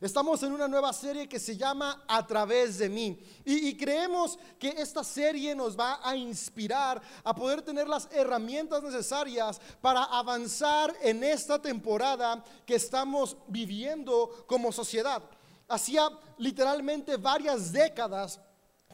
Estamos en una nueva serie que se llama A través de mí. Y, creemos que esta serie nos va a inspirar a poder tener las herramientas necesarias para avanzar en esta temporada que estamos viviendo como sociedad. Hacía literalmente varias décadas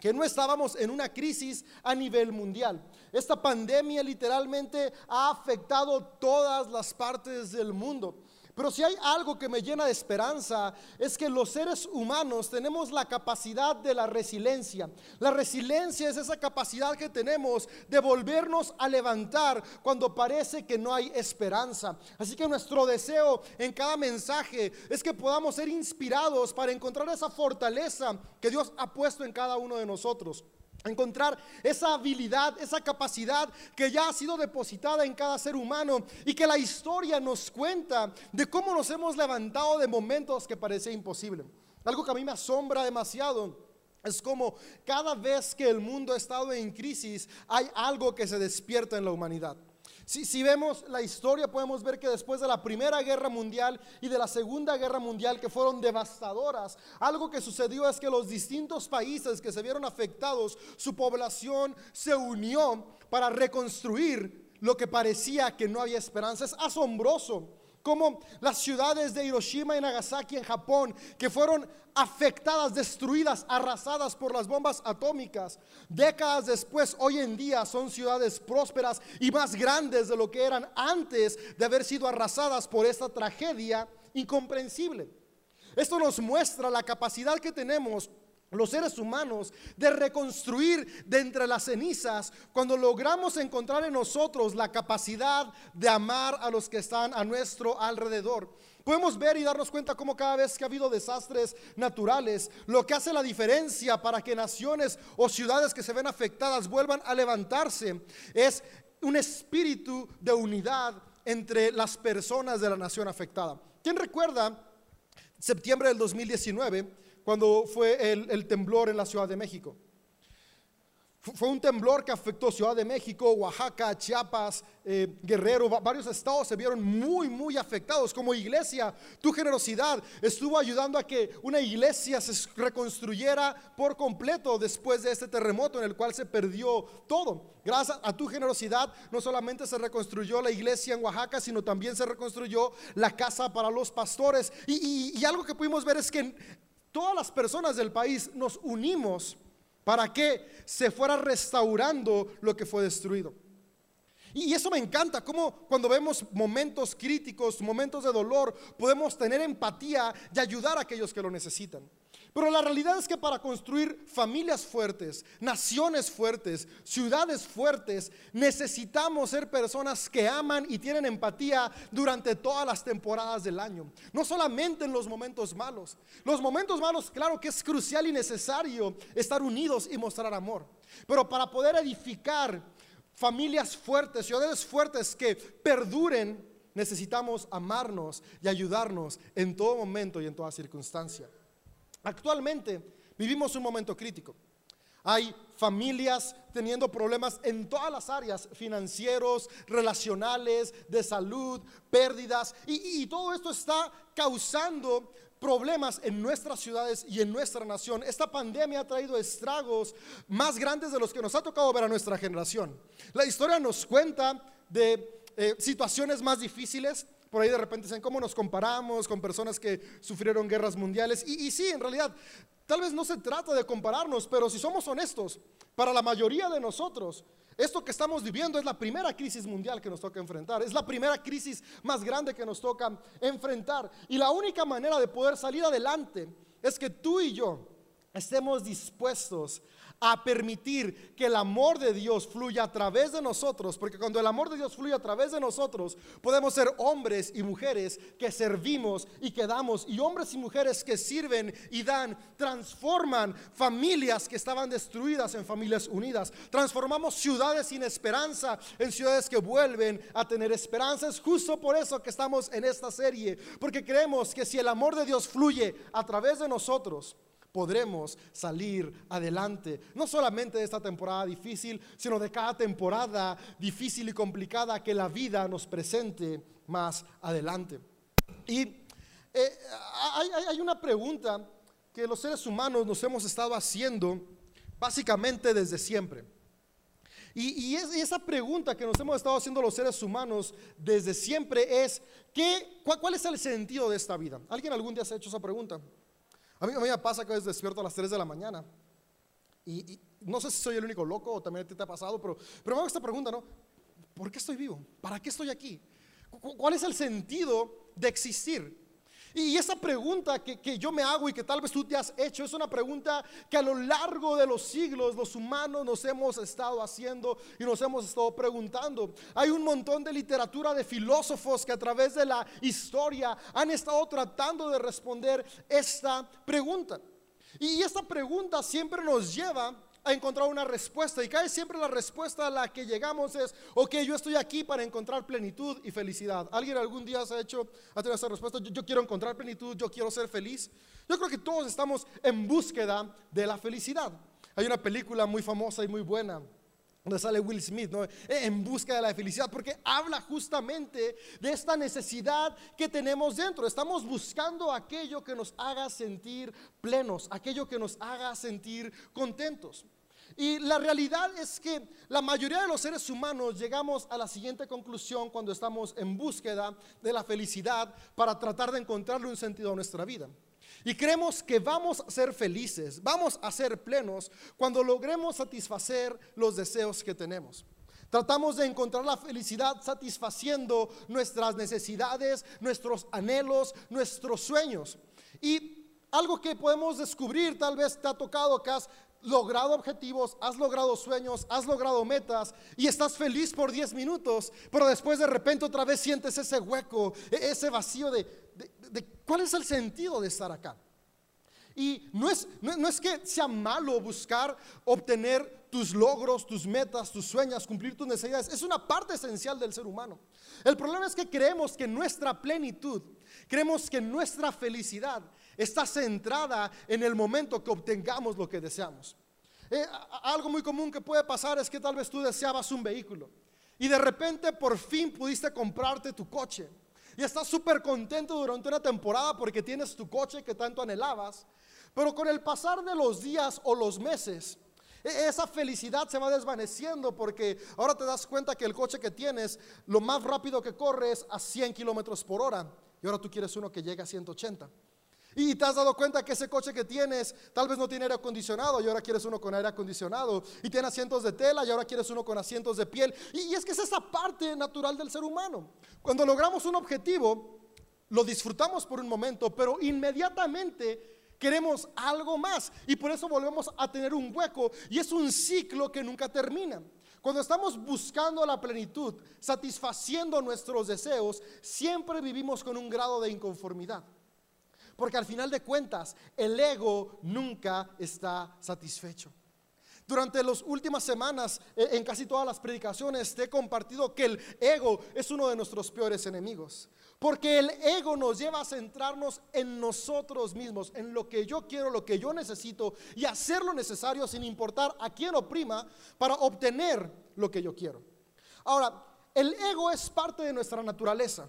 que no estábamos en una crisis a nivel mundial. Esta pandemia literalmente ha afectado todas las partes del mundo. Pero si hay algo que me llena de esperanza es que los seres humanos tenemos la capacidad de la resiliencia. La resiliencia es esa capacidad que tenemos de volvernos a levantar cuando parece que no hay esperanza. Así que nuestro deseo en cada mensaje es que podamos ser inspirados para encontrar esa fortaleza que Dios ha puesto en cada uno de nosotros encontrar esa habilidad, esa capacidad que ya ha sido depositada en cada ser humano y que la historia nos cuenta de cómo nos hemos levantado de momentos que parecía imposible. Algo que a mí me asombra demasiado es como cada vez que el mundo ha estado en crisis hay algo que se despierta en la humanidad. Si, vemos la historia, podemos ver que después de la Primera Guerra Mundial y de la Segunda Guerra Mundial, que fueron devastadoras, algo que sucedió es que los distintos países que se vieron afectados, su población se unió para reconstruir lo que parecía que no había esperanza. Es asombroso como las ciudades de Hiroshima y Nagasaki en Japón, que fueron afectadas, destruidas, arrasadas por las bombas atómicas, décadas después, hoy en día son ciudades prósperas y más grandes de lo que eran antes de haber sido arrasadas por esta tragedia incomprensible. Esto nos muestra la capacidad que tenemos los seres humanos de reconstruir de entre las cenizas cuando logramos encontrar en nosotros la capacidad de amar a los que están a nuestro alrededor. Podemos ver y darnos cuenta cómo cada vez que ha habido desastres naturales, lo que hace la diferencia para que naciones o ciudades que se ven afectadas vuelvan a levantarse es un espíritu de unidad entre las personas de la nación afectada. ¿Quién recuerda septiembre del 2019? Cuando fue el, temblor en la Ciudad de México. Fue un temblor que afectó Ciudad de México, Oaxaca, Chiapas, eh, Guerrero, varios estados se vieron muy, muy afectados. Como iglesia, tu generosidad estuvo ayudando a que una iglesia se reconstruyera por completo después de este terremoto en el cual se perdió todo. Gracias a tu generosidad, no solamente se reconstruyó la iglesia en Oaxaca, sino también se reconstruyó la casa para los pastores. y algo que pudimos ver es que todas las personas del país nos unimos para que se fuera restaurando lo que fue destruido. Y eso me encanta, como cuando vemos momentos críticos, momentos de dolor, podemos tener empatía y ayudar a aquellos que lo necesitan. Pero la realidad es que para construir familias fuertes, naciones fuertes, ciudades fuertes, necesitamos ser personas que aman y tienen empatía durante todas las temporadas del año. No solamente en los momentos malos. Los momentos malos, claro que es crucial y necesario estar unidos y mostrar amor. Pero para poder edificar familias fuertes, ciudades fuertes que perduren, necesitamos amarnos y ayudarnos en todo momento y en toda circunstancia. Actualmente vivimos un momento crítico. Hay familias teniendo problemas en todas las áreas, financieros, relacionales, de salud, pérdidas, y, todo esto está causando problemas en nuestras ciudades y en nuestra nación. Esta pandemia ha traído estragos más grandes de los que nos ha tocado ver a nuestra generación. La historia nos cuenta de eh, situaciones más difíciles, por ahí de repente dicen, ¿cómo nos comparamos con personas que sufrieron guerras mundiales? Y, y sí, en realidad, tal vez no se trata de compararnos, pero si somos honestos, para la mayoría de nosotros, esto que estamos viviendo es la primera crisis mundial que nos toca enfrentar, es la primera crisis más grande que nos toca enfrentar. Y la única manera de poder salir adelante es que tú y yo estemos dispuestos a permitir que el amor de Dios fluya a través de nosotros, porque cuando el amor de Dios fluye a través de nosotros, podemos ser hombres y mujeres que servimos y que damos, y hombres y mujeres que sirven y dan, transforman familias que estaban destruidas en familias unidas, transformamos ciudades sin esperanza en ciudades que vuelven a tener esperanza. Es justo por eso que estamos en esta serie, porque creemos que si el amor de Dios fluye a través de nosotros, podremos salir adelante. No solamente de esta temporada difícil, sino de cada temporada difícil y complicada que la vida nos presente más adelante. Y eh, hay, una pregunta que los seres humanos nos hemos estado haciendo básicamente desde siempre. Y, esa pregunta que nos hemos estado haciendo los seres humanos desde siempre es, ¿qué, cuál, es el sentido de esta vida? ¿Alguien algún día se ha hecho esa pregunta? A mí, me pasa que a despierto a las 3 de la mañana y, no sé si soy el único loco o también te, te ha pasado, pero, pero me hago esta pregunta, ¿no? ¿Por qué estoy vivo? ¿Para qué estoy aquí? ¿Cuál es el sentido de existir? Y esa pregunta que, yo me hago y que tal vez tú te has hecho es una pregunta que a lo largo de los siglos los humanos nos hemos estado haciendo y nos hemos estado preguntando. Hay un montón de literatura de filósofos que a través de la historia han estado tratando de responder esta pregunta. Y esta pregunta siempre nos lleva a encontrar una respuesta. Y casi siempre la respuesta a la que llegamos es, ok, yo estoy aquí para encontrar plenitud y felicidad. ¿Alguien algún día se ha hecho, ha tenido esa respuesta? Yo, yo quiero encontrar plenitud, yo quiero ser feliz. Yo creo que todos estamos en búsqueda de la felicidad. Hay una película muy famosa y muy buena donde sale Will Smith, ¿no? en busca de la felicidad, porque habla justamente de esta necesidad que tenemos dentro. Estamos buscando aquello que nos haga sentir plenos, aquello que nos haga sentir contentos. Y la realidad es que la mayoría de los seres humanos llegamos a la siguiente conclusión cuando estamos en búsqueda de la felicidad para tratar de encontrarle un sentido a nuestra vida. Y creemos que vamos a ser felices, vamos a ser plenos cuando logremos satisfacer los deseos que tenemos. Tratamos de encontrar la felicidad satisfaciendo nuestras necesidades, nuestros anhelos, nuestros sueños. Y algo que podemos descubrir, tal vez te ha tocado que logrado objetivos, has logrado sueños, has logrado metas y estás feliz por 10 minutos, pero después de repente otra vez sientes ese hueco, e-, ese vacío de, cuál es el sentido de estar acá. Y no es, no, es que sea malo buscar obtener tus logros, tus metas, tus sueños, cumplir tus necesidades. Es una parte esencial del ser humano. El problema es que creemos que nuestra plenitud, creemos que nuestra felicidad está centrada en el momento que obtengamos lo que deseamos. Eh, algo muy común que puede pasar es que tal vez tú deseabas un vehículo y de repente por fin pudiste comprarte tu coche y estás súper contento durante una temporada porque tienes tu coche que tanto anhelabas, pero con el pasar de los días o los meses, e, esa felicidad se va desvaneciendo porque ahora te das cuenta que el coche que tienes, lo más rápido que corre es a 100 kilómetros por hora y ahora tú quieres uno que llegue a 180. Y te has dado cuenta que ese coche que tienes tal vez no tiene aire acondicionado y ahora quieres uno con aire acondicionado. Y tiene asientos de tela y ahora quieres uno con asientos de piel. Y, es que es esa parte natural del ser humano. Cuando logramos un objetivo, lo disfrutamos por un momento, pero inmediatamente queremos algo más. Y por eso volvemos a tener un hueco. Y es un ciclo que nunca termina. Cuando estamos buscando la plenitud, satisfaciendo nuestros deseos, siempre vivimos con un grado de inconformidad. Porque al final de cuentas, el ego nunca está satisfecho. Durante las últimas semanas, eh, en casi todas las predicaciones, te he compartido que el ego es uno de nuestros peores enemigos. Porque el ego nos lleva a centrarnos en nosotros mismos, en lo que yo quiero, lo que yo necesito y hacer lo necesario sin importar a quién oprima para obtener lo que yo quiero. Ahora, el ego es parte de nuestra naturaleza.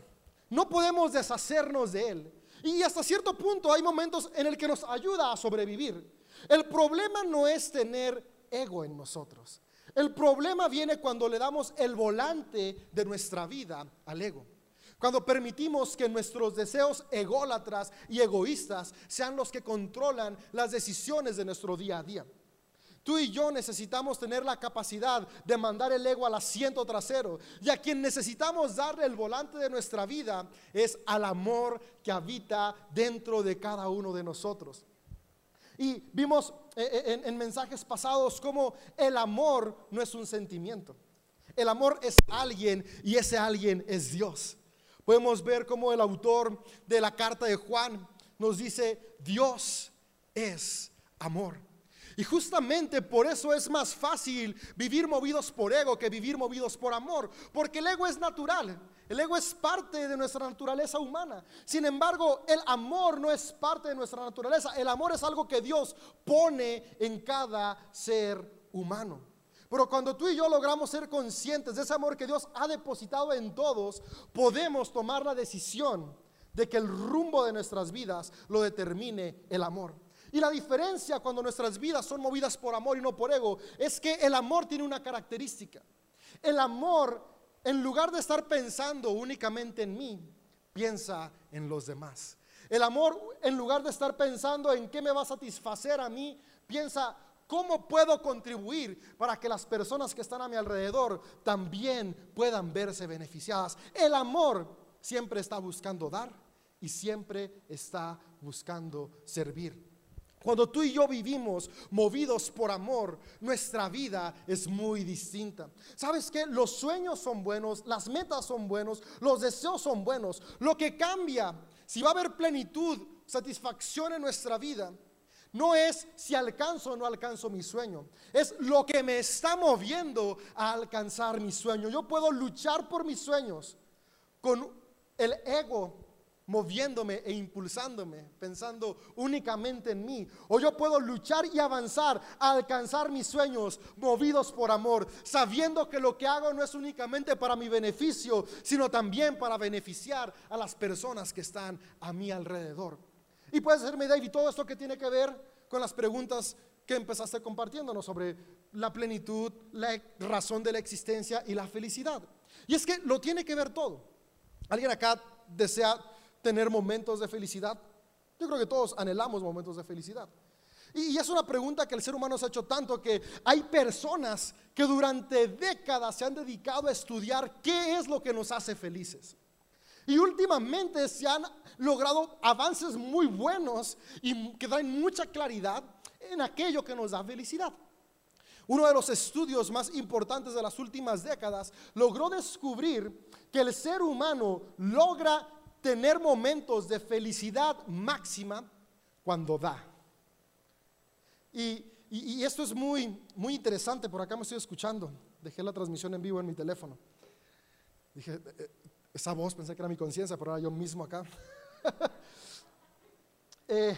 No podemos deshacernos de él. Y hasta cierto punto hay momentos en el que nos ayuda a sobrevivir. El problema no es tener ego en nosotros. El problema viene cuando le damos el volante de nuestra vida al ego. Cuando permitimos que nuestros deseos ególatras y egoístas sean los que controlan las decisiones de nuestro día a día. Tú y yo necesitamos tener la capacidad de mandar el ego al asiento trasero. Y a quien necesitamos darle el volante de nuestra vida es al amor que habita dentro de cada uno de nosotros. Y vimos eh, eh, en, mensajes pasados cómo el amor no es un sentimiento. El amor es alguien y ese alguien es Dios. Podemos ver cómo el autor de la carta de Juan nos dice, Dios es amor. Y justamente por eso es más fácil vivir movidos por ego que vivir movidos por amor, porque el ego es natural, el ego es parte de nuestra naturaleza humana. Sin embargo, el amor no es parte de nuestra naturaleza, el amor es algo que Dios pone en cada ser humano. Pero cuando tú y yo logramos ser conscientes de ese amor que Dios ha depositado en todos, podemos tomar la decisión de que el rumbo de nuestras vidas lo determine el amor. Y la diferencia cuando nuestras vidas son movidas por amor y no por ego es que el amor tiene una característica. El amor, en lugar de estar pensando únicamente en mí, piensa en los demás. El amor, en lugar de estar pensando en qué me va a satisfacer a mí, piensa cómo puedo contribuir para que las personas que están a mi alrededor también puedan verse beneficiadas. El amor siempre está buscando dar y siempre está buscando servir. Cuando tú y yo vivimos movidos por amor, nuestra vida es muy distinta. ¿Sabes qué? Los sueños son buenos, las metas son buenos, los deseos son buenos. Lo que cambia, si va a haber plenitud, satisfacción en nuestra vida, no es si alcanzo o no alcanzo mi sueño, es lo que me está moviendo a alcanzar mi sueño. Yo puedo luchar por mis sueños con el ego moviéndome e impulsándome, pensando únicamente en mí. O yo puedo luchar y avanzar a alcanzar mis sueños movidos por amor, sabiendo que lo que hago no es únicamente para mi beneficio, sino también para beneficiar a las personas que están a mi alrededor. Y puedes hacerme, David, todo esto que tiene que ver con las preguntas que empezaste compartiéndonos sobre la plenitud, la razón de la existencia y la felicidad. Y es que lo tiene que ver todo. ¿Alguien acá desea tener momentos de felicidad? Yo creo que todos anhelamos momentos de felicidad. Y, es una pregunta que el ser humano se ha hecho tanto que hay personas que durante décadas se han dedicado a estudiar qué es lo que nos hace felices. Y últimamente se han logrado avances muy buenos y que dan mucha claridad en aquello que nos da felicidad. Uno de los estudios más importantes de las últimas décadas logró descubrir que el ser humano logra tener momentos de felicidad máxima cuando da. Y, esto es muy, muy interesante, por acá me estoy escuchando. Dejé la transmisión en vivo en mi teléfono. Dije, eh, eh, esa voz pensé que era mi conciencia, pero era yo mismo acá. eh,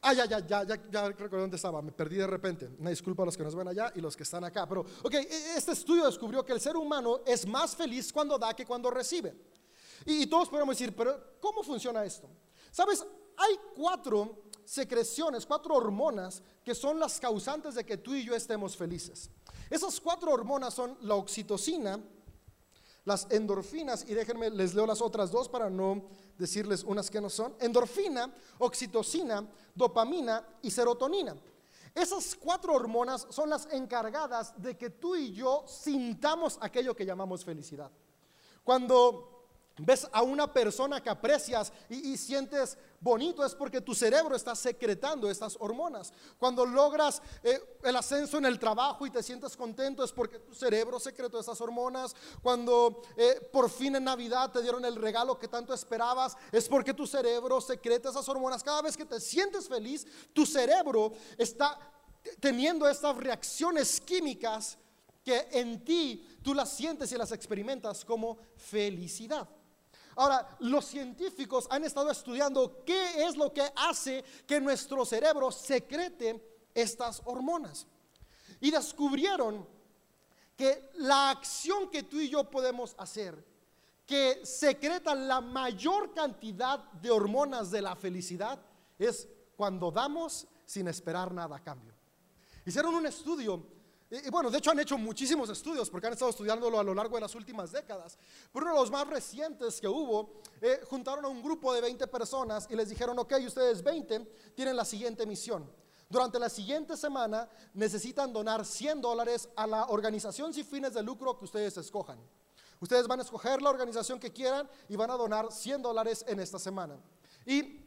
ah, ya, ya, ya, ya, ya recuerdo dónde estaba, me perdí de repente. Una disculpa a los que nos ven allá y los que están acá. Pero, ok, e, este estudio descubrió que el ser humano es más feliz cuando da que cuando recibe. Y, todos podemos decir, pero ¿cómo funciona esto? Sabes, hay cuatro secreciones, cuatro hormonas que son las causantes de que tú y yo estemos felices. Esas cuatro hormonas son la oxitocina, las endorfinas, y déjenme, les leo las otras dos para no decirles unas que no son. Endorfina, oxitocina, dopamina y serotonina. Esas cuatro hormonas son las encargadas de que tú y yo sintamos aquello que llamamos felicidad. Cuando ves a una persona que aprecias y, sientes bonito es porque tu cerebro está secretando estas hormonas. Cuando logras eh, el ascenso en el trabajo y te sientes contento es porque tu cerebro secretó estas hormonas. Cuando eh, por fin en Navidad te dieron el regalo que tanto esperabas es porque tu cerebro secreta esas hormonas. Cada vez que te sientes feliz, tu cerebro está teniendo estas reacciones químicas que en ti tú las sientes y las experimentas como felicidad. Ahora, los científicos han estado estudiando qué es lo que hace que nuestro cerebro secrete estas hormonas. Y descubrieron que la acción que tú y yo podemos hacer, que secreta la mayor cantidad de hormonas de la felicidad, es cuando damos sin esperar nada a cambio. Hicieron un estudio y, bueno, de hecho han hecho muchísimos estudios porque han estado estudiándolo a lo largo de las últimas décadas. Pero uno de los más recientes que hubo, eh, juntaron a un grupo de 20 personas y les dijeron, ok, ustedes 20 tienen la siguiente misión. Durante la siguiente semana necesitan donar 100 dólares a la organización sin fines de lucro que ustedes escojan. Ustedes van a escoger la organización que quieran y van a donar 100 dólares en esta semana. Y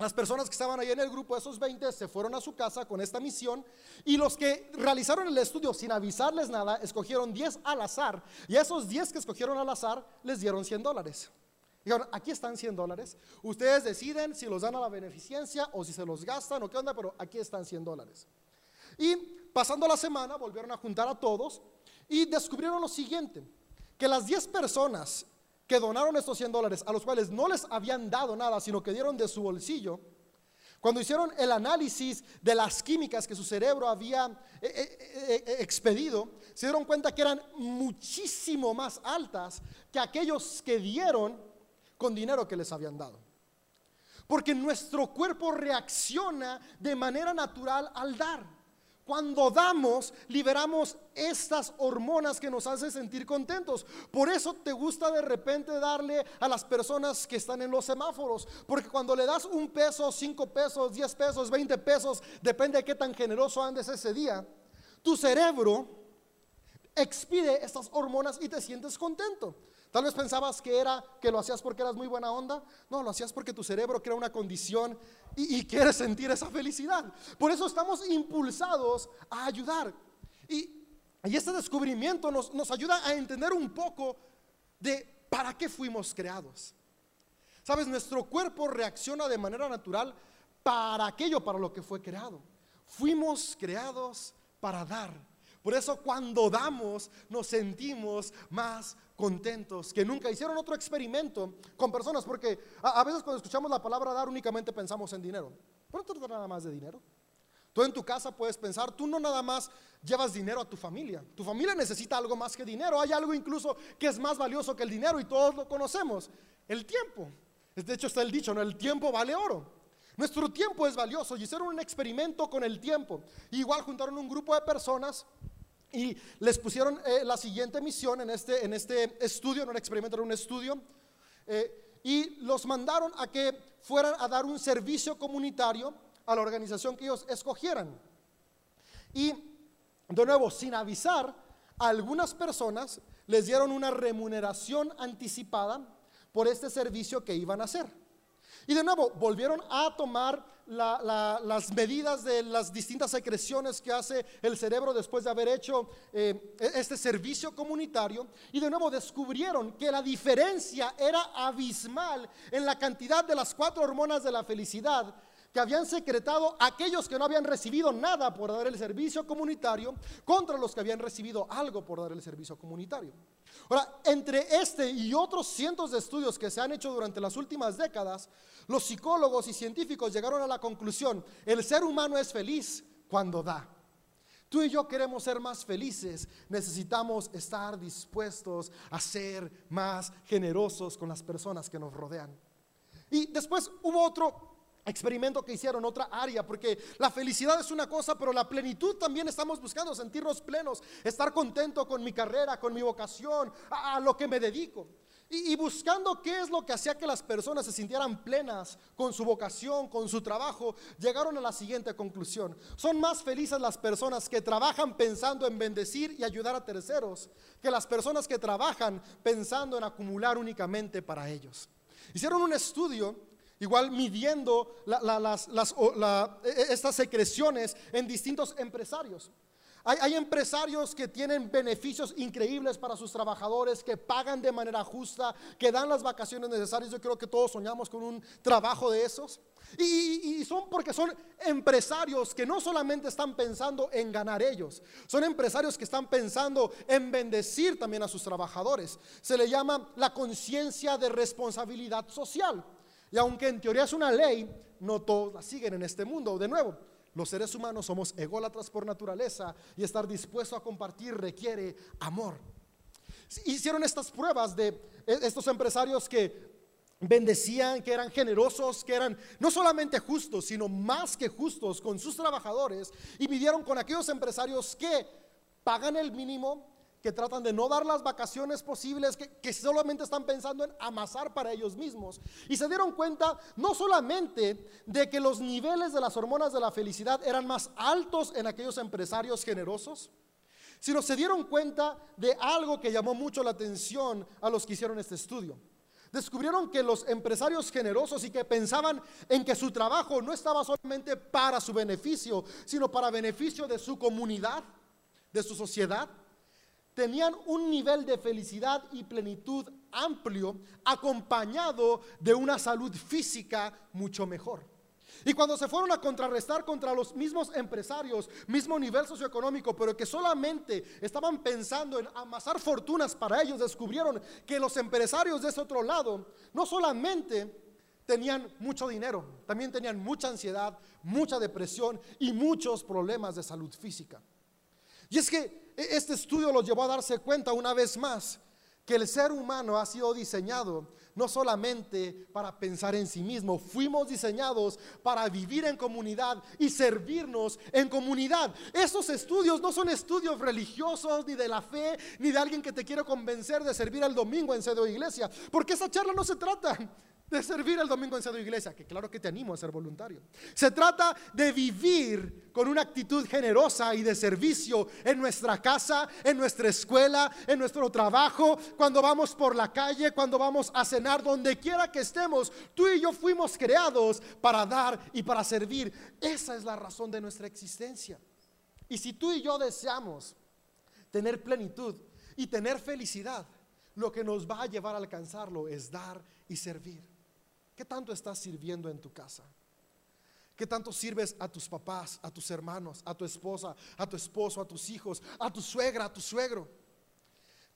las personas que estaban ahí en el grupo, esos 20, se fueron a su casa con esta misión y los que realizaron el estudio sin avisarles nada, escogieron 10 al azar y a esos 10 que escogieron al azar les dieron 100 dólares. Dijeron, aquí están 100 dólares, ustedes deciden si los dan a la beneficencia o si se los gastan o qué onda, pero aquí están 100 dólares. Y pasando la semana volvieron a juntar a todos y descubrieron lo siguiente, que las 10 personas que donaron estos 100 dólares, a los cuales no les habían dado nada, sino que dieron de su bolsillo, cuando hicieron el análisis de las químicas que su cerebro había eh, eh, eh, expedido, se dieron cuenta que eran muchísimo más altas que aquellos que dieron con dinero que les habían dado. Porque nuestro cuerpo reacciona de manera natural al dar. Cuando damos, liberamos estas hormonas que nos hacen sentir contentos. Por eso te gusta de repente darle a las personas que están en los semáforos. Porque cuando le das un peso, cinco pesos, diez pesos, veinte pesos, depende de qué tan generoso andes ese día, tu cerebro expide estas hormonas y te sientes contento. Tal vez pensabas que era que lo hacías porque eras muy buena onda. No, lo hacías porque tu cerebro crea una condición y, quieres sentir esa felicidad. Por eso estamos impulsados a ayudar. Y, y este descubrimiento nos, nos ayuda a entender un poco de para qué fuimos creados. Sabes, nuestro cuerpo reacciona de manera natural para aquello para lo que fue creado. Fuimos creados para dar. Por eso cuando damos nos sentimos más contentos que nunca. Hicieron otro experimento con personas porque a, veces cuando escuchamos la palabra dar únicamente pensamos en dinero. Pero no trata nada más de dinero. Tú en tu casa puedes pensar, tú no nada más llevas dinero a tu familia. Tu familia necesita algo más que dinero. Hay algo incluso que es más valioso que el dinero y todos lo conocemos. El tiempo. De hecho está el dicho, ¿no? El tiempo vale oro. Nuestro tiempo es valioso y hicieron un experimento con el tiempo. Igual juntaron un grupo de personas y les pusieron eh, la siguiente misión en este, en este estudio, no era experimento, era un estudio. Eh, y los mandaron a que fueran a dar un servicio comunitario a la organización que ellos escogieran. Y de nuevo, sin avisar, algunas personas les dieron una remuneración anticipada por este servicio que iban a hacer. Y de nuevo, volvieron a tomar las medidas de las distintas secreciones que hace el cerebro después de haber hecho eh, e-, este servicio comunitario. Y de nuevo descubrieron que la diferencia era abismal en la cantidad de las cuatro hormonas de la felicidad que habían secretado aquellos que no habían recibido nada por dar el servicio comunitario contra los que habían recibido algo por dar el servicio comunitario. Ahora, entre este y otros cientos de estudios que se han hecho durante las últimas décadas, los psicólogos y científicos llegaron a la conclusión, el ser humano es feliz cuando da. Tú y yo queremos ser más felices, necesitamos estar dispuestos a ser más generosos con las personas que nos rodean. Y después hubo otro experimento que hicieron, otra área, porque la felicidad es una cosa, pero la plenitud también estamos buscando, sentirnos plenos, estar contento con mi carrera, con mi vocación, a, lo que me dedico. Y, buscando qué es lo que hacía que las personas se sintieran plenas con su vocación, con su trabajo, llegaron a la siguiente conclusión. Son más felices las personas que trabajan pensando en bendecir y ayudar a terceros que las personas que trabajan pensando en acumular únicamente para ellos. Hicieron un estudio igual midiendo e, e, estas secreciones en distintos empresarios. Hay, empresarios que tienen beneficios increíbles para sus trabajadores, que pagan de manera justa, que dan las vacaciones necesarias. Yo creo que todos soñamos con un trabajo de esos. Y, y, son porque son empresarios que no solamente están pensando en ganar ellos, son empresarios que están pensando en bendecir también a sus trabajadores. Se le llama la conciencia de responsabilidad social. Y aunque en teoría es una ley, no todos la siguen en este mundo. De nuevo, los seres humanos somos ególatras por naturaleza y estar dispuesto a compartir requiere amor. Hicieron estas pruebas de e, estos empresarios que bendecían, que eran generosos, que eran no solamente justos, sino más que justos con sus trabajadores y midieron con aquellos empresarios que pagan el mínimo, que tratan de no dar las vacaciones posibles, que, solamente están pensando en amasar para ellos mismos. Y se dieron cuenta no solamente de que los niveles de las hormonas de la felicidad eran más altos en aquellos empresarios generosos, sino se dieron cuenta de algo que llamó mucho la atención a los que hicieron este estudio. Descubrieron que los empresarios generosos y que pensaban en que su trabajo no estaba solamente para su beneficio, sino para beneficio de su comunidad, de su sociedad, tenían un nivel de felicidad y plenitud amplio, acompañado de una salud física mucho mejor. Y cuando se fueron a contrarrestar contra los mismos empresarios, mismo nivel socioeconómico, pero que solamente estaban pensando en amasar fortunas para ellos, descubrieron que los empresarios de ese otro lado no solamente tenían mucho dinero, también tenían mucha ansiedad, mucha depresión y muchos problemas de salud física. Y es que este estudio los llevó a darse cuenta una vez más que el ser humano ha sido diseñado no solamente para pensar en sí mismo, fuimos diseñados para vivir en comunidad y servirnos en comunidad. Esos estudios no son estudios religiosos, ni de la fe, ni de alguien que te quiere convencer de servir el domingo en sede o iglesia, porque esa charla no se trata de servir el domingo en Sede Iglesia, que claro que te animo a ser voluntario. Se trata de vivir con una actitud generosa y de servicio en nuestra casa, en nuestra escuela, en nuestro trabajo, cuando vamos por la calle, cuando vamos a cenar, donde quiera que estemos. Tú y yo fuimos creados para dar y para servir. Esa es la razón de nuestra existencia. Y si tú y yo deseamos tener plenitud y tener felicidad, lo que nos va a llevar a alcanzarlo es dar y servir. ¿Qué tanto estás sirviendo en tu casa? ¿Qué tanto sirves a tus papás, a tus hermanos, a tu esposa, a tu esposo, a tus hijos, a tu suegra, a tu suegro?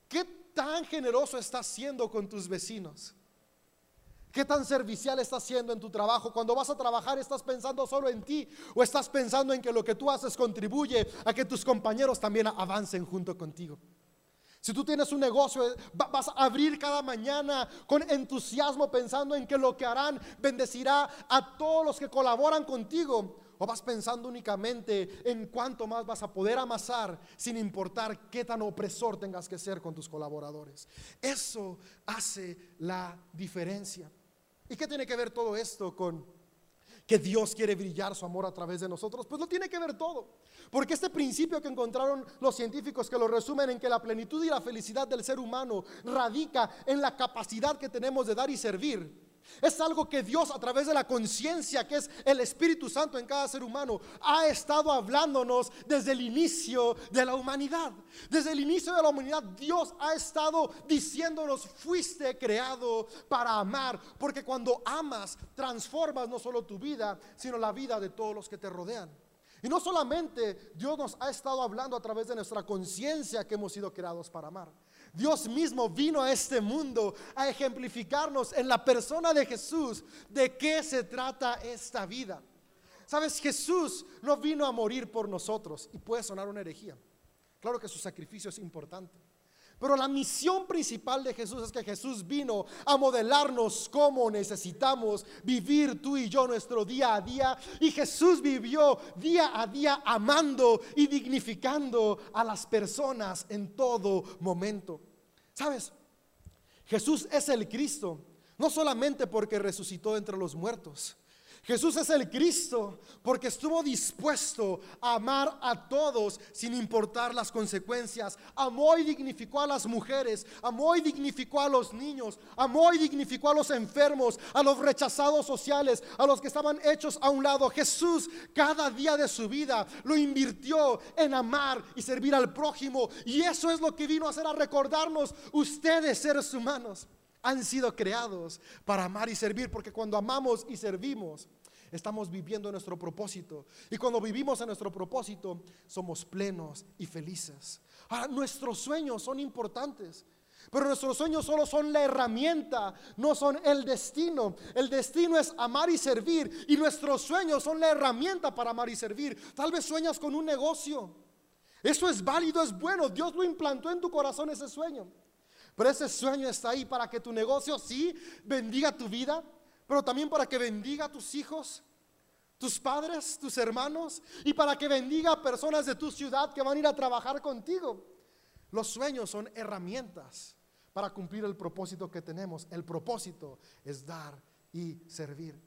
¿Qué tan generoso estás siendo con tus vecinos? ¿Qué tan servicial estás siendo en tu trabajo? Cuando vas a trabajar, ¿estás pensando solo en ti o estás pensando en que lo que tú haces contribuye a que tus compañeros también avancen junto contigo? Si tú tienes un negocio, eh, vas a abrir cada mañana con entusiasmo pensando en que lo que harán bendecirá a todos los que colaboran contigo. O vas pensando únicamente en cuánto más vas a poder amasar sin importar qué tan opresor tengas que ser con tus colaboradores. Eso hace la diferencia. ¿Y qué tiene que ver todo esto con que Dios quiere brillar su amor a través de nosotros? Pues lo tiene que ver todo. Porque este principio que encontraron los científicos que lo resumen en que la plenitud y la felicidad del ser humano radica en la capacidad que tenemos de dar y servir. Es algo que Dios a través de la conciencia que es el Espíritu Santo en cada ser humano ha estado hablándonos desde el inicio de la humanidad. Desde el inicio de la humanidad Dios ha estado diciéndonos fuiste creado para amar. Porque cuando amas transformas no solo tu vida sino la vida de todos los que te rodean. Y no solamente Dios nos ha estado hablando a través de nuestra conciencia que hemos sido creados para amar. Dios mismo vino a este mundo a ejemplificarnos en la persona de Jesús de qué se trata esta vida. Sabes, Jesús no vino a morir por nosotros y puede sonar una herejía. Claro que su sacrificio es importante. Pero la misión principal de Jesús es que Jesús vino a modelarnos cómo necesitamos vivir tú y yo nuestro día a día. Y Jesús vivió día a día amando y dignificando a las personas en todo momento. ¿Sabes? Jesús es el Cristo, no solamente porque resucitó entre los muertos, Jesús es el Cristo porque estuvo dispuesto a amar a todos sin importar las consecuencias. Amó y dignificó a las mujeres, amó y dignificó a los niños, amó y dignificó a los enfermos, a los rechazados sociales, a los que estaban hechos a un lado. Jesús cada día de su vida lo invirtió en amar y servir al prójimo. Y eso es lo que vino a hacer a recordarnos ustedes seres humanos han sido creados para amar y servir, porque cuando amamos y servimos, estamos viviendo nuestro propósito. Y cuando vivimos en nuestro propósito, somos plenos y felices. Ahora, nuestros sueños son importantes. Pero nuestros sueños solo son la herramienta, no son el destino. El destino es amar y servir. Y nuestros sueños son la herramienta para amar y servir. Tal vez sueñas con un negocio. Eso es válido, es bueno. Dios lo implantó en tu corazón ese sueño. Pero ese sueño está ahí para que tu negocio sí bendiga tu vida, pero también para que bendiga a tus hijos, tus padres, tus hermanos, y para que bendiga a personas de tu ciudad que van a ir a trabajar contigo. Los sueños son herramientas para cumplir el propósito que tenemos. El propósito es dar y servir.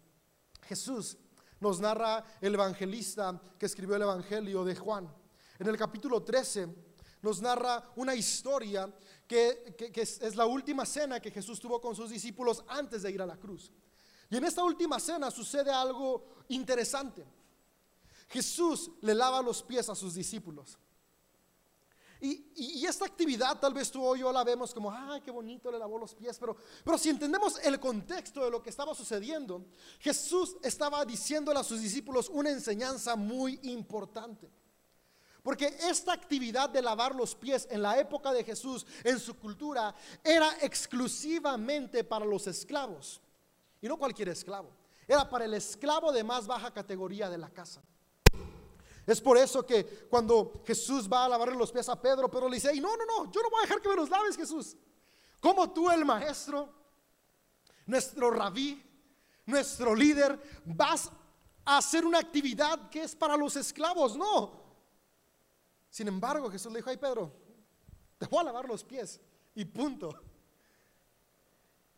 Jesús nos narra el evangelista que escribió el Evangelio de Juan. En el capítulo 13 nos narra una historia que, es, la última cena que Jesús tuvo con sus discípulos antes de ir a la cruz. Y en esta última cena sucede algo interesante. Jesús le lava los pies a sus discípulos. Y, esta actividad tal vez tú o yo la vemos como, ay, qué bonito le lavó los pies, pero, pero si entendemos el contexto de lo que estaba sucediendo, Jesús estaba diciéndole a sus discípulos una enseñanza muy importante. Porque esta actividad de lavar los pies en la época de Jesús, en su cultura, era exclusivamente para los esclavos. Y no cualquier esclavo. Era para el esclavo de más baja categoría de la casa. Es por eso que cuando Jesús va a lavarle los pies a Pedro, Pedro le dice, no, no, no, yo no voy a dejar que me los laves, Jesús. Como tú, el maestro, nuestro rabí, nuestro líder, vas a hacer una actividad que es para los esclavos. No. Sin embargo, Jesús le dijo, ay Pedro, te voy a lavar los pies y punto.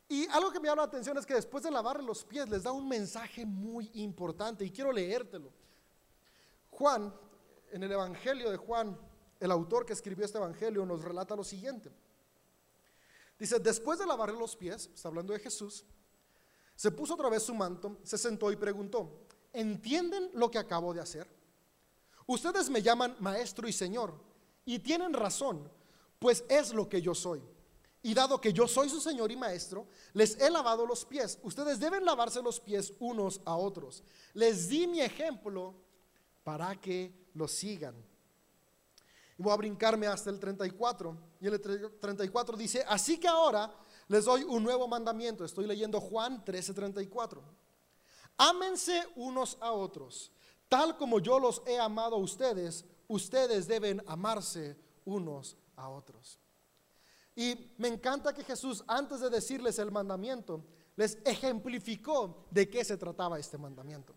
Y algo que me llama la atención es que después de lavarle los pies les da un mensaje muy importante y quiero leértelo. Juan, en el Evangelio de Juan, el autor que escribió este Evangelio nos relata lo siguiente. Dice, después de lavarle los pies, está hablando de Jesús, se puso otra vez su manto, se sentó y preguntó, ¿entienden lo que acabo de hacer? Ustedes me llaman maestro y señor y tienen razón, pues es lo que yo soy. Y dado que yo soy su Señor y Maestro, les he lavado los pies. Ustedes deben lavarse los pies unos a otros. Les di mi ejemplo para que lo sigan. Y voy a brincarme hasta el 34. Y el 34 dice, así que ahora les doy un nuevo mandamiento. Estoy leyendo Juan 13:34. Ámense unos a otros. Tal como yo los he amado a ustedes, ustedes deben amarse unos a otros. Y me encanta que Jesús, antes de decirles el mandamiento, les ejemplificó de qué se trataba este mandamiento.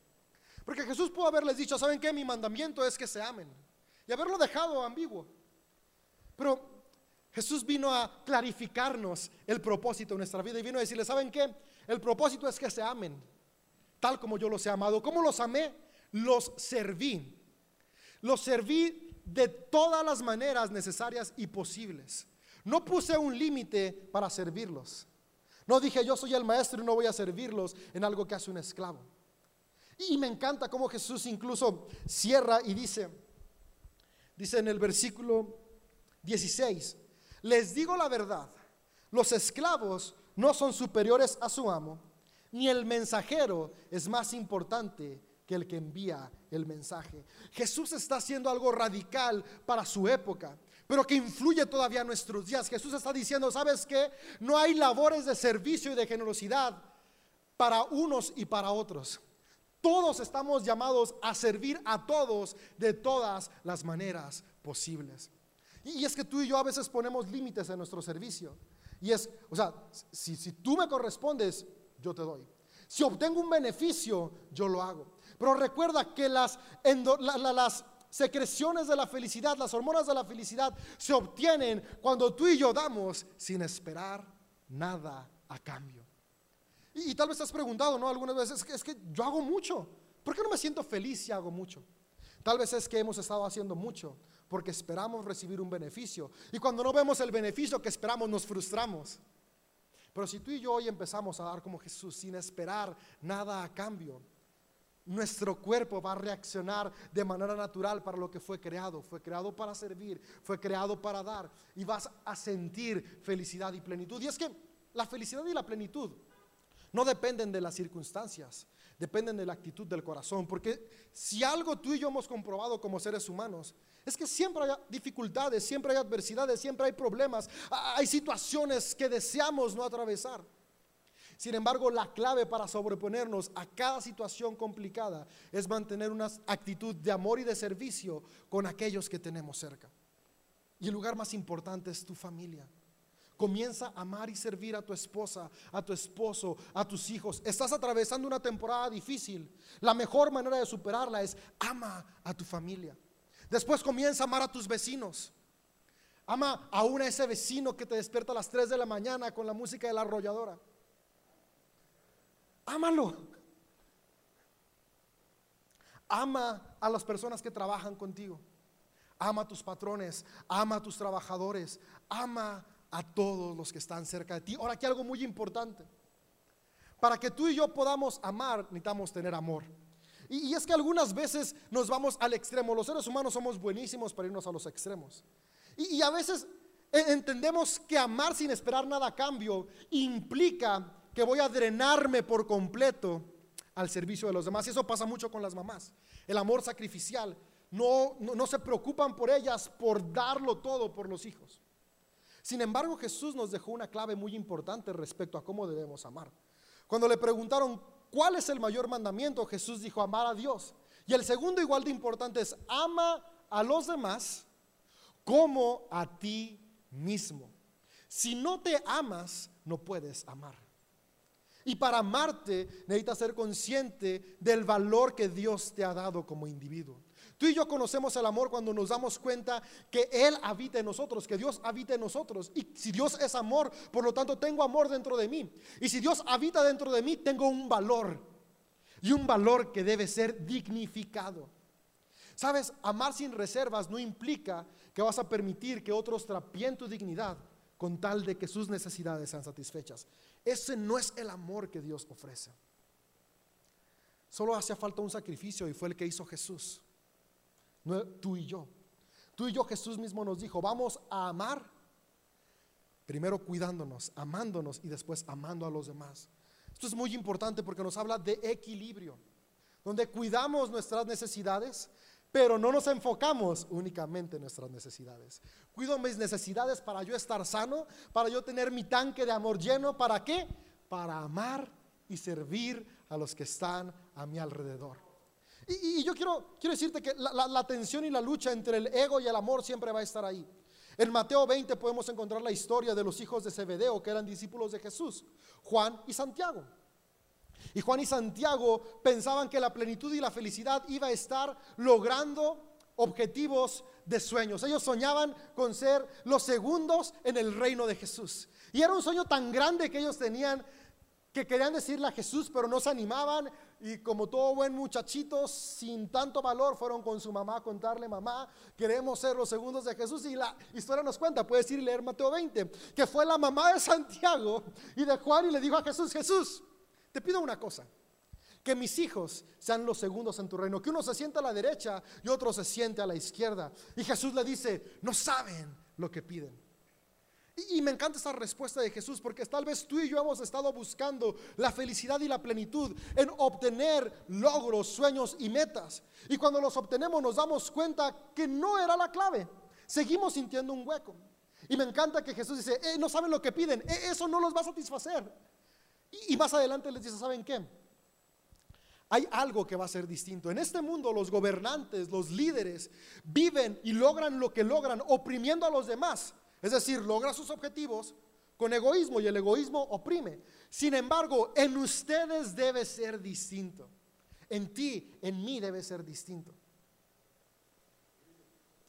Porque Jesús pudo haberles dicho, ¿saben qué? Mi mandamiento es que se amen. Y haberlo dejado ambiguo. Pero Jesús vino a clarificarnos el propósito de nuestra vida y vino a decirles, ¿saben qué? El propósito es que se amen, tal como yo los he amado. ¿Cómo los amé? Los serví. Los serví de todas las maneras necesarias y posibles. No puse un límite para servirlos. No dije yo soy el maestro y no voy a servirlos en algo que hace un esclavo. Y me encanta cómo Jesús incluso cierra y dice, dice en el versículo 16, les digo la verdad, los esclavos no son superiores a su amo, ni el mensajero es más importante que el que envía el mensaje. Jesús está haciendo algo radical para su época pero que influye todavía en nuestros días. Jesús está diciendo, ¿sabes qué? No hay labores de servicio y de generosidad para unos y para otros. Todos estamos llamados a servir a todos de todas las maneras posibles. Y, es que tú y yo a veces ponemos límites en nuestro servicio. Y es, o sea, si, si tú me correspondes, yo te doy. Si obtengo un beneficio, yo lo hago. Pero recuerda que las, secreciones de la felicidad, las hormonas de la felicidad se obtienen cuando tú y yo damos sin esperar nada a cambio. Y, tal vez te has preguntado, ¿no? Algunas veces, es que, yo hago mucho. ¿Por qué no me siento feliz si hago mucho? Tal vez es que hemos estado haciendo mucho porque esperamos recibir un beneficio. Y cuando no vemos el beneficio que esperamos, nos frustramos. Pero si tú y yo hoy empezamos a dar como Jesús sin esperar nada a cambio, nuestro cuerpo va a reaccionar de manera natural para lo que fue creado. Fue creado para servir, fue creado para dar. Y vas a sentir felicidad y plenitud. Y es que la felicidad y la plenitud no dependen de las circunstancias, dependen de la actitud del corazón. Porque si algo tú y yo hemos comprobado como seres humanos, es que siempre hay dificultades, siempre hay adversidades, siempre hay problemas, hay situaciones que deseamos no atravesar. Sin embargo, la clave para sobreponernos a cada situación complicada es mantener una actitud de amor y de servicio con aquellos que tenemos cerca. Y el lugar más importante es tu familia. Comienza a amar y servir a tu esposa, a tu esposo, a tus hijos. Estás atravesando una temporada difícil. La mejor manera de superarla es ama a tu familia. Después comienza a amar a tus vecinos. Ama aún a ese vecino que te despierta a las 3 de la mañana con la música de la arrolladora. Ámalo. Ama a las personas que trabajan contigo. Ama a tus patrones, ama a tus trabajadores, ama a todos los que están cerca de ti. Ahora aquí algo muy importante. Para que tú y yo podamos amar, necesitamos tener amor. Y, es que algunas veces nos vamos al extremo. Los seres humanos somos buenísimos para irnos a los extremos. Y, a veces entendemos que amar sin esperar nada a cambio implica que voy a drenarme por completo al servicio de los demás. Y eso pasa mucho con las mamás. El amor sacrificial. No, no, se preocupan por ellas, por darlo todo por los hijos. Sin embargo, Jesús nos dejó una clave muy importante respecto a cómo debemos amar. Cuando le preguntaron cuál es el mayor mandamiento, Jesús dijo amar a Dios. Y el segundo igual de importante es ama a los demás como a ti mismo. si no te amas, no puedes amar. Y para amarte necesitas ser consciente del valor que Dios te ha dado como individuo. Tú y yo conocemos el amor cuando nos damos cuenta que Él habita en nosotros, que Dios habita en nosotros. Y si Dios es amor, por lo tanto tengo amor dentro de mí. Y si Dios habita dentro de mí, tengo un valor. Y un valor que debe ser dignificado. Sabes, amar sin reservas no implica que vas a permitir que otros trapien tu dignidad con tal de que sus necesidades sean satisfechas. Ese no es el amor que Dios ofrece. Solo hacía falta un sacrificio y fue el que hizo Jesús. Tú y yo. Tú y yo Jesús mismo nos dijo, vamos a amar, primero cuidándonos, amándonos y después amando a los demás. Esto es muy importante porque nos habla de equilibrio, donde cuidamos nuestras necesidades, pero no nos enfocamos únicamente en nuestras necesidades. Cuido mis necesidades para yo estar sano, para yo tener mi tanque de amor lleno. ¿Para qué? Para amar y servir a los que están a mi alrededor. Y, yo quiero, quiero decirte que la, la tensión y la lucha entre el ego y el amor siempre va a estar ahí. En Mateo 20 podemos encontrar la historia de los hijos de Zebedeo, que eran discípulos de Jesús, Juan y Santiago. Y Juan y Santiago pensaban que la plenitud y la felicidad iba a estar logrando objetivos de sueños. Ellos soñaban con ser los segundos en el reino de Jesús. Y era un sueño tan grande que ellos tenían que querían decirle a Jesús, pero no se animaban. Y como todo buen muchachito, sin tanto valor, fueron con su mamá a contarle, mamá, queremos ser los segundos de Jesús. Y la historia nos cuenta, puedes ir y leer Mateo 20, que fue la mamá de Santiago y de Juan y le dijo a Jesús, Jesús, te pido una cosa, que mis hijos sean los segundos en tu reino, que uno se sienta a la derecha y otro se siente a la izquierda. Y Jesús le dice, no saben lo que piden. Y, me encanta esa respuesta de Jesús porque tal vez tú y yo hemos estado buscando la felicidad y la plenitud en obtener logros, sueños y metas. Y cuando los obtenemos nos damos cuenta que no era la clave. Seguimos sintiendo un hueco. Y me encanta que Jesús dice, eh, no saben lo que piden, eh, eso no los va a satisfacer. Y, más adelante les dice, ¿saben qué? Hay algo que va a ser distinto. En este mundo los gobernantes, los líderes, viven y logran lo que logran oprimiendo a los demás. Es decir, logra sus objetivos con egoísmo y el egoísmo oprime. Sin embargo, en ustedes debe ser distinto. En ti, en mí debe ser distinto.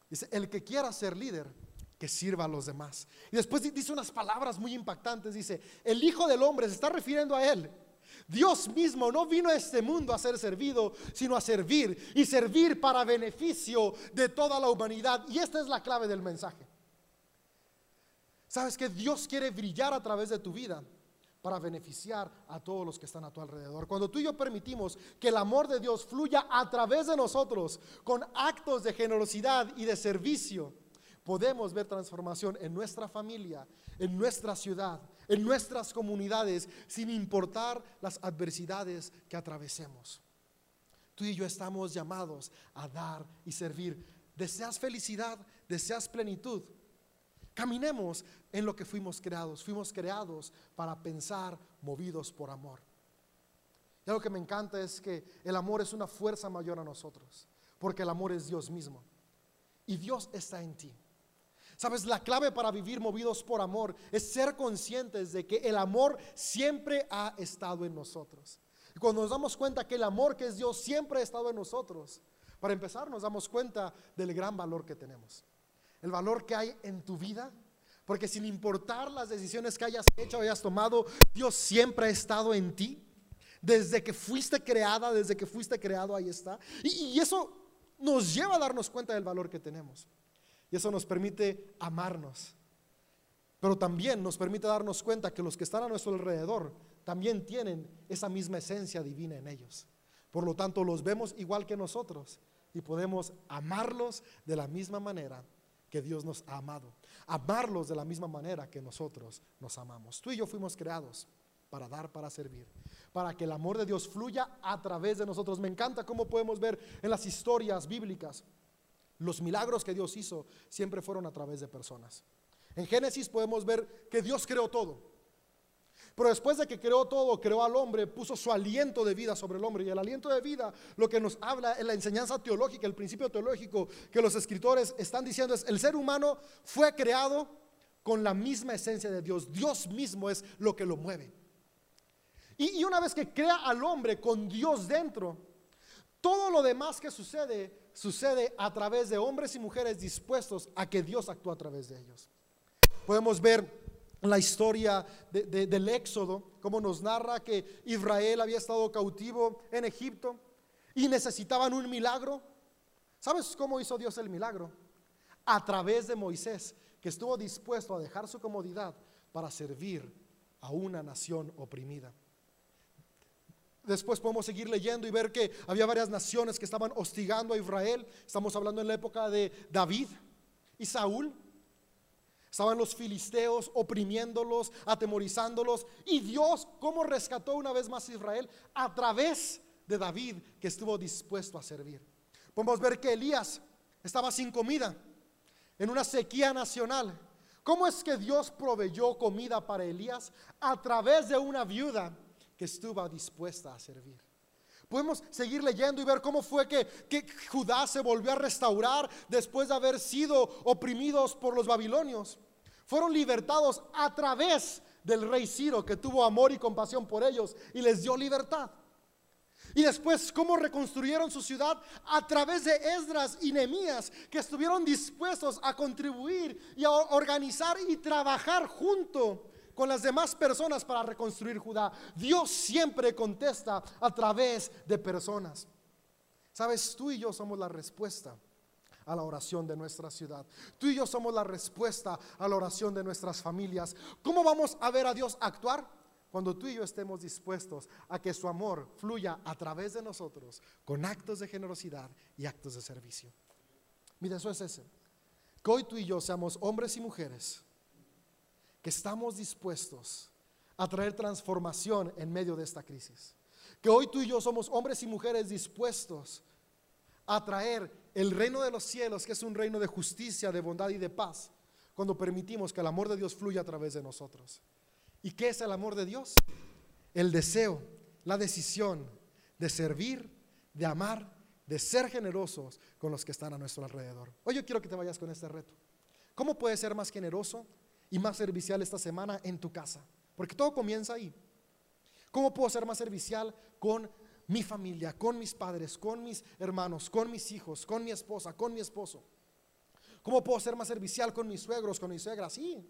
Dice, el que quiera ser líder, que sirva a los demás. Y después dice unas palabras muy impactantes. Dice, el Hijo del Hombre se está refiriendo a Él. Dios mismo no vino a este mundo a ser servido, sino a servir y servir para beneficio de toda la humanidad. Y esta es la clave del mensaje. Sabes que Dios quiere brillar a través de tu vida para beneficiar a todos los que están a tu alrededor. Cuando tú y yo permitimos que el amor de Dios fluya a través de nosotros con actos de generosidad y de servicio, podemos ver transformación en nuestra familia, en nuestra ciudad, en nuestras comunidades, sin importar las adversidades que atravesemos. Tú y yo estamos llamados a dar y servir. ¿Deseas felicidad? ¿Deseas plenitud? Caminemos en lo que fuimos creados. Fuimos creados para pensar movidos por amor. Y algo que me encanta es que el amor es una fuerza mayor a nosotros, porque el amor es Dios mismo. Y Dios está en ti. Sabes, la clave para vivir movidos por amor es ser conscientes de que el amor siempre ha estado en nosotros. Y cuando nos damos cuenta que el amor que es Dios siempre ha estado en nosotros, para empezar nos damos cuenta del gran valor que tenemos. El valor que hay en tu vida, porque sin importar las decisiones que hayas hecho o hayas tomado, Dios siempre ha estado en ti. Desde que fuiste creada, desde que fuiste creado, ahí está. Y, eso nos lleva a darnos cuenta del valor que tenemos. Y eso nos permite amarnos. Pero también nos permite darnos cuenta que los que están a nuestro alrededor también tienen esa misma esencia divina en ellos. Por lo tanto, los vemos igual que nosotros y podemos amarlos de la misma manera que Dios nos ha amado. Amarlos de la misma manera que nosotros nos amamos. Tú y yo fuimos creados para dar, para servir, para que el amor de Dios fluya a través de nosotros. Me encanta cómo podemos ver en las historias bíblicas los milagros que Dios hizo siempre fueron a través de personas. En Génesis podemos ver que Dios creó todo. Pero después de que creó todo, creó al hombre, puso su aliento de vida sobre el hombre. Y el aliento de vida, lo que nos habla en la enseñanza teológica, el principio teológico que los escritores están diciendo es, el ser humano fue creado con la misma esencia de Dios. Dios mismo es lo que lo mueve. Y, y una vez que crea al hombre con Dios dentro, todo lo demás que sucede sucede a través de hombres y mujeres dispuestos a que Dios actúe a través de ellos. Podemos ver la historia del Éxodo, como nos narra que Israel había estado cautivo en Egipto y necesitaban un milagro. ¿Sabes cómo hizo Dios el milagro? A través de Moisés, que estuvo dispuesto a dejar su comodidad para servir a una nación oprimida. Después podemos seguir leyendo y ver que había varias naciones que estaban hostigando a Israel. Estamos hablando en la época de David y Saúl. Estaban los filisteos oprimiéndolos, atemorizándolos. Y Dios, ¿cómo rescató una vez más a Israel? A través de David, que estuvo dispuesto a servir. Podemos ver que Elías estaba sin comida, en una sequía nacional. ¿Cómo es que Dios proveyó comida para Elías? A través de una viuda que estuvo dispuesta a servir. Podemos seguir leyendo y ver cómo fue que, Judá se volvió a restaurar después de haber sido oprimidos por los babilonios. Fueron libertados a través del rey Ciro, que tuvo amor y compasión por ellos y les dio libertad. Y después, cómo reconstruyeron su ciudad a través de Esdras y Nehemías, que estuvieron dispuestos a contribuir y a organizar y trabajar junto con las demás personas para reconstruir Judá. Dios siempre contesta a través de personas. Sabes, tú y yo somos la respuesta a la oración de nuestra ciudad. Tú y yo somos la respuesta a la oración de nuestras familias. ¿Cómo vamos a ver a Dios actuar? Cuando tú y yo estemos dispuestos a que su amor fluya a través de nosotros con actos de generosidad y actos de servicio. Mira, eso es ese. Que hoy tú y yo seamos hombres y mujeres que estamos dispuestos a traer transformación en medio de esta crisis. Que hoy tú y yo somos hombres y mujeres dispuestos a traer el reino de los cielos, que es un reino de justicia, de bondad y de paz, cuando permitimos que el amor de Dios fluya a través de nosotros. ¿Y qué es el amor de Dios? El deseo, la decisión de servir, de amar, de ser generosos con los que están a nuestro alrededor. Hoy yo quiero que te vayas con este reto. ¿Cómo puedes ser más generoso y más servicial esta semana en tu casa. Porque todo comienza ahí. ¿Cómo puedo ser más servicial con mi familia, con mis padres, con mis hermanos, con mis hijos, con mi esposa, con mi esposo? ¿Cómo puedo ser más servicial con mis suegros, con mis suegras? Sí.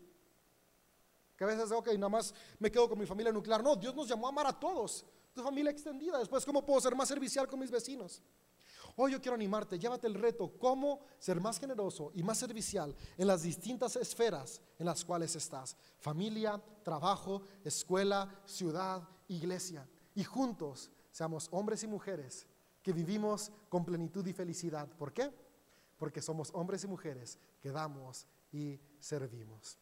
Que a veces, ok, nada más me quedo con mi familia nuclear. No, Dios nos llamó a amar a todos. Tu familia extendida. Después, ¿cómo puedo ser más servicial con mis vecinos? Hoy yo quiero animarte, llévate el reto, cómo ser más generoso y más servicial en las distintas esferas en las cuales estás. Familia, trabajo, escuela, ciudad, iglesia. Y juntos seamos hombres y mujeres que vivimos con plenitud y felicidad. ¿Por qué? Porque somos hombres y mujeres que damos y servimos.